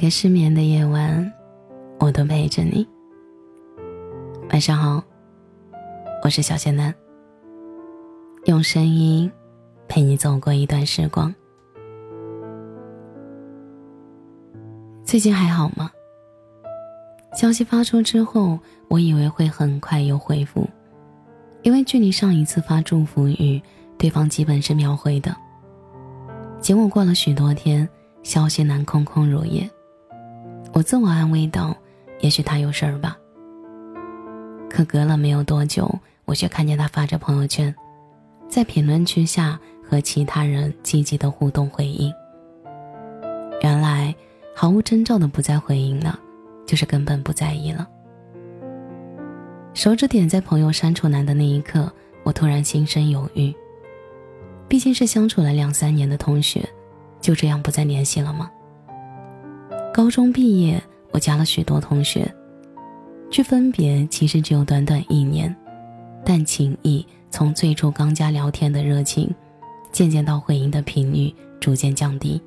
个失眠的夜晚，我都陪着你。晚上好，我是小仙男。用声音陪你走过一段时光。最近还好吗？消息发出之后，我以为会很快有回复，因为距离上一次发祝福语，对方基本是秒回的。结果过了许多天，消息栏空空如也。我自我安慰道：“也许他有事儿吧。”可隔了没有多久，我却看见他发着朋友圈，在评论区下和其他人积极的互动回应。原来毫无征兆的不再回应了，就是根本不在意了。手指点在朋友删除栏的那一刻，我突然心生犹豫。毕竟是相处了两三年的同学，就这样不再联系了吗？高中毕业，我加了许多同学，据分别其实只有短短一年，但情谊从最初刚加聊天的热情，渐渐到回应的频率逐渐降低。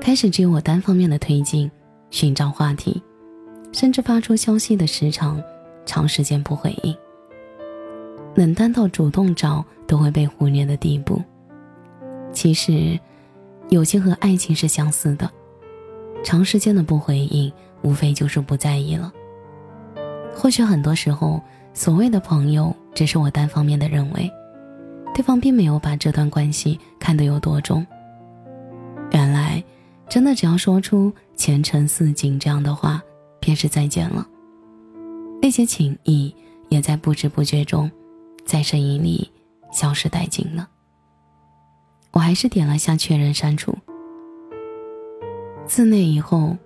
开始只有我单方面的推进，寻找话题，甚至发出消息的时长，长时间不回应。冷淡到主动找都会被忽略的地步。其实，友情和爱情是相似的。长时间的不回应，无非就是不在意了。或许很多时候，所谓的朋友，只是我单方面的认为，对方并没有把这段关系看得有多重。原来，真的只要说出“前程似锦”这样的话，便是再见了。那些情谊，也在不知不觉中，在声音里消失殆尽了。我还是点了下确认删除。自那以后，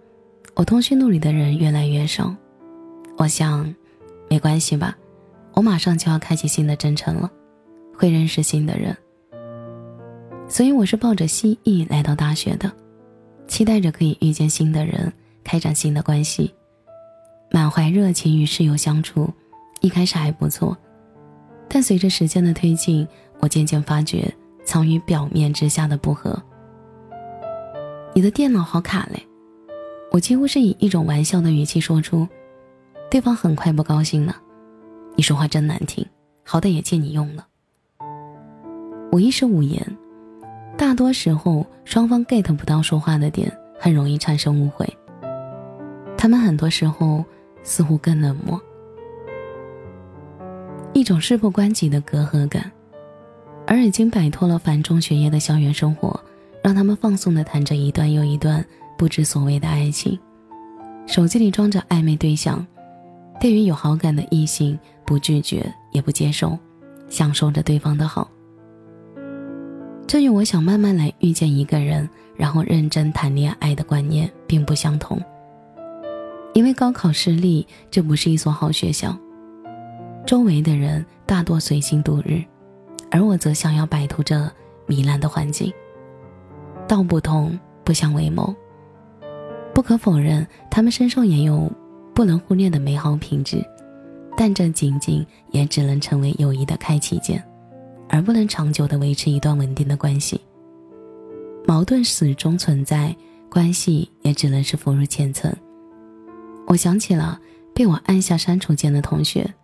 我通讯录里的人越来越少。我想，没关系吧，我马上就要开启新的征程了，会认识新的人。所以我是抱着心意来到大学的，期待着可以遇见新的人，开展新的关系，满怀热情与室友相处。一开始还不错，但随着时间的推进，我渐渐发觉藏于表面之下的不和。你的电脑好卡嘞，我几乎是以一种玩笑的语气说出，对方很快不高兴了。你说话真难听，好歹也借你用了。我一时无言。大多时候，双方 get 不到说话的点，很容易产生误会。他们很多时候似乎更冷漠，一种事不关己的隔阂感，而已经摆脱了繁重学业的校园生活。让他们放松地谈着一段又一段不知所谓的爱情，手机里装着暧昧对象，对于有好感的异性不拒绝也不接受，享受着对方的好。这与我想慢慢来遇见一个人，然后认真谈恋爱的观念并不相同。因为高考失利，这不是一所好学校，周围的人大多随心度日，而我则想要摆脱这糜烂的环境。道不同不相为谋。不可否认，他们身上也有不能忽略的美好品质，但这仅仅也只能成为友谊的开启键，而不能长久的维持一段稳定的关系。矛盾始终存在，关系也只能是浮入浅层。我想起了被我按下删除键的同学，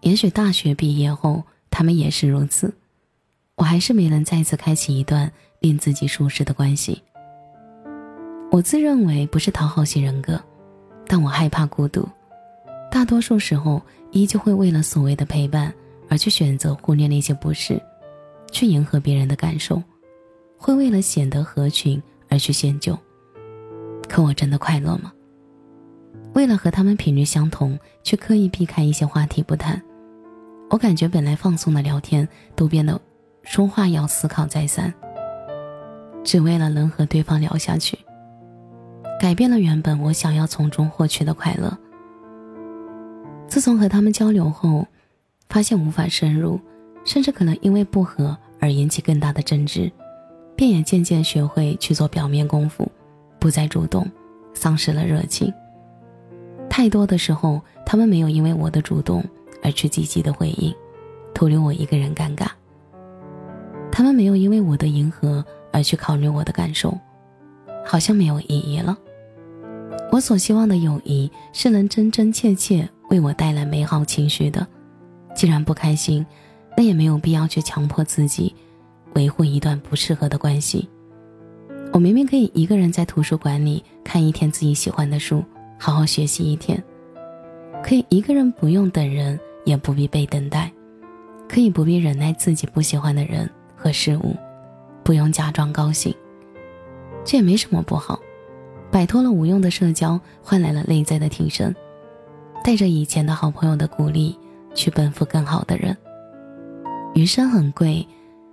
也许大学毕业后他们也是如此。我还是没能再次开启一段。令自己舒适的关系。我自认为不是讨好型人格，但我害怕孤独，大多数时候依旧会为了所谓的陪伴而去选择忽略那些不是，去迎合别人的感受，会为了显得合群而去迁就。可我真的快乐吗？为了和他们频率相同，去刻意避开一些话题不谈，我感觉本来放松的聊天都变得说话要思考再三。只为了能和对方聊下去，改变了原本我想要从中获取的快乐。自从和他们交流后，发现无法深入，甚至可能因为不和而引起更大的争执，便也渐渐学会去做表面功夫，不再主动，丧失了热情。太多的时候，他们没有因为我的主动而去积极的回应，徒留我一个人尴尬。他们没有因为我的迎合而去考虑我的感受，好像没有意义了。我所希望的友谊是能真真切切为我带来美好情绪的。既然不开心，那也没有必要去强迫自己维护一段不适合的关系。我明明可以一个人在图书馆里看一天自己喜欢的书，好好学习一天；可以一个人不用等人，也不必被等待；可以不必忍耐自己不喜欢的人和事物，不用假装高兴。这也没什么不好。摆脱了无用的社交，换来了内在的提升。带着以前的好朋友的鼓励，去奔赴更好的人。余生很贵，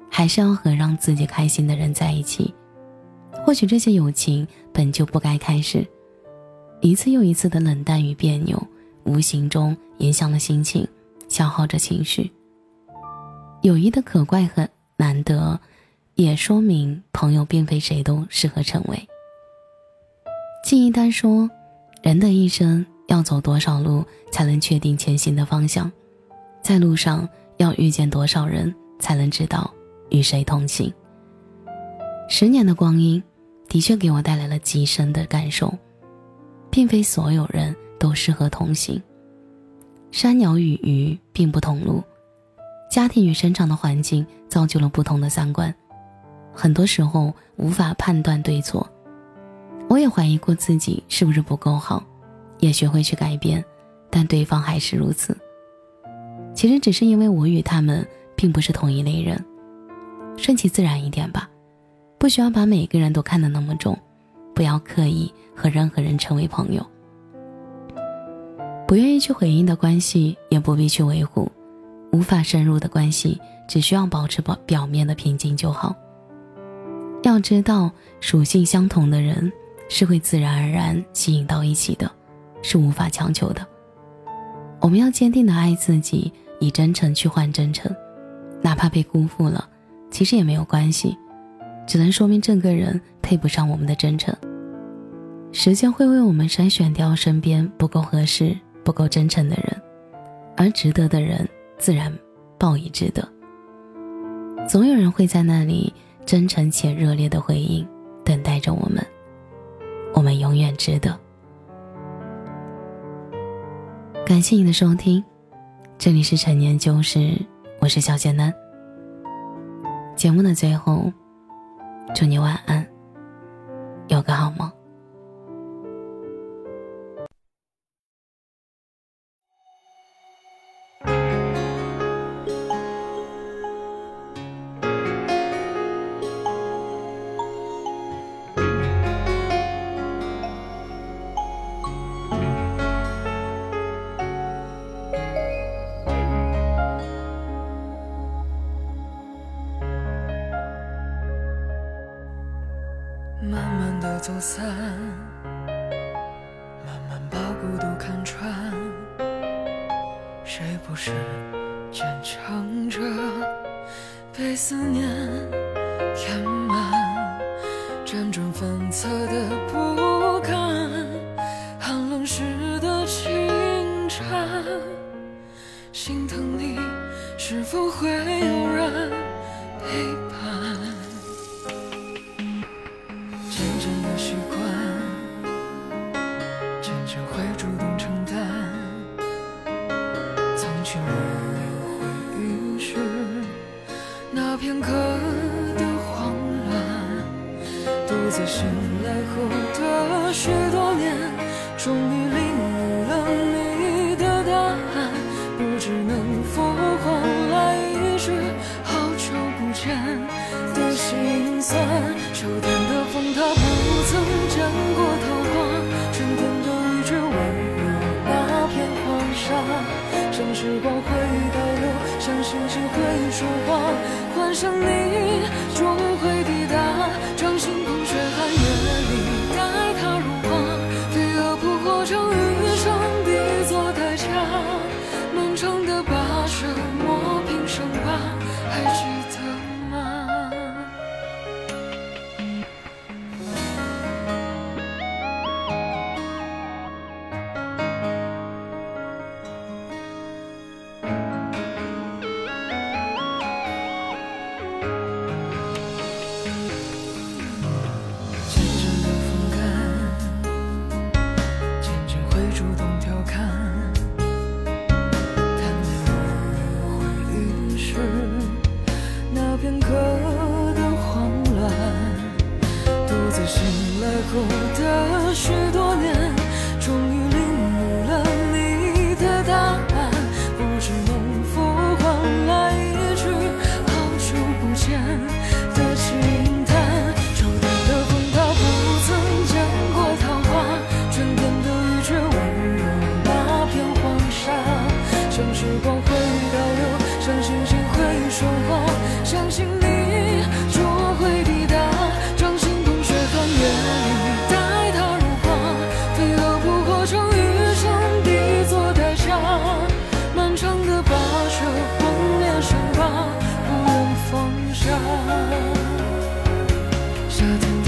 还是要和让自己开心的人在一起。或许这些友情本就不该开始，一次又一次的冷淡与别扭，无形中影响了心情，消耗着情绪。友谊的可贵和难得，也说明朋友并非谁都适合成为。季一丹说：“人的一生要走多少路，才能确定前行的方向？在路上要遇见多少人，才能知道与谁同行？”十年的光阴，的确给我带来了极深的感受，并非所有人都适合同行。山鸟与鱼并不同路，家庭与生长的环境造就了不同的三观，很多时候无法判断对错。我也怀疑过自己是不是不够好，也学会去改变，但对方还是如此。其实只是因为我与他们并不是同一类人，顺其自然一点吧，不需要把每个人都看得那么重，不要刻意和任何人成为朋友。不愿意去回应的关系也不必去维护，无法深入的关系只需要保持表表面的平静就好。要知道，属性相同的人。是会自然而然吸引到一起的，是无法强求的。我们要坚定的爱自己，以真诚去换真诚，哪怕被辜负了，其实也没有关系，只能说明这个人配不上我们的真诚。时间会为我们筛选掉身边不够合适、不够真诚的人，而值得的人自然报以值得。总有人会在那里真诚且热烈的回应，等待着我们。我们永远值得。感谢你的收听，这里是陈年旧事，我是小简单。节目的最后，祝你晚安，有个好梦。走散，慢慢把孤独看穿。谁不是坚强着，被思念填满，辗转反侧的不甘，寒冷时的轻颤，心疼你是否会有人陪片束光换上你醒来后的许多年，下。夏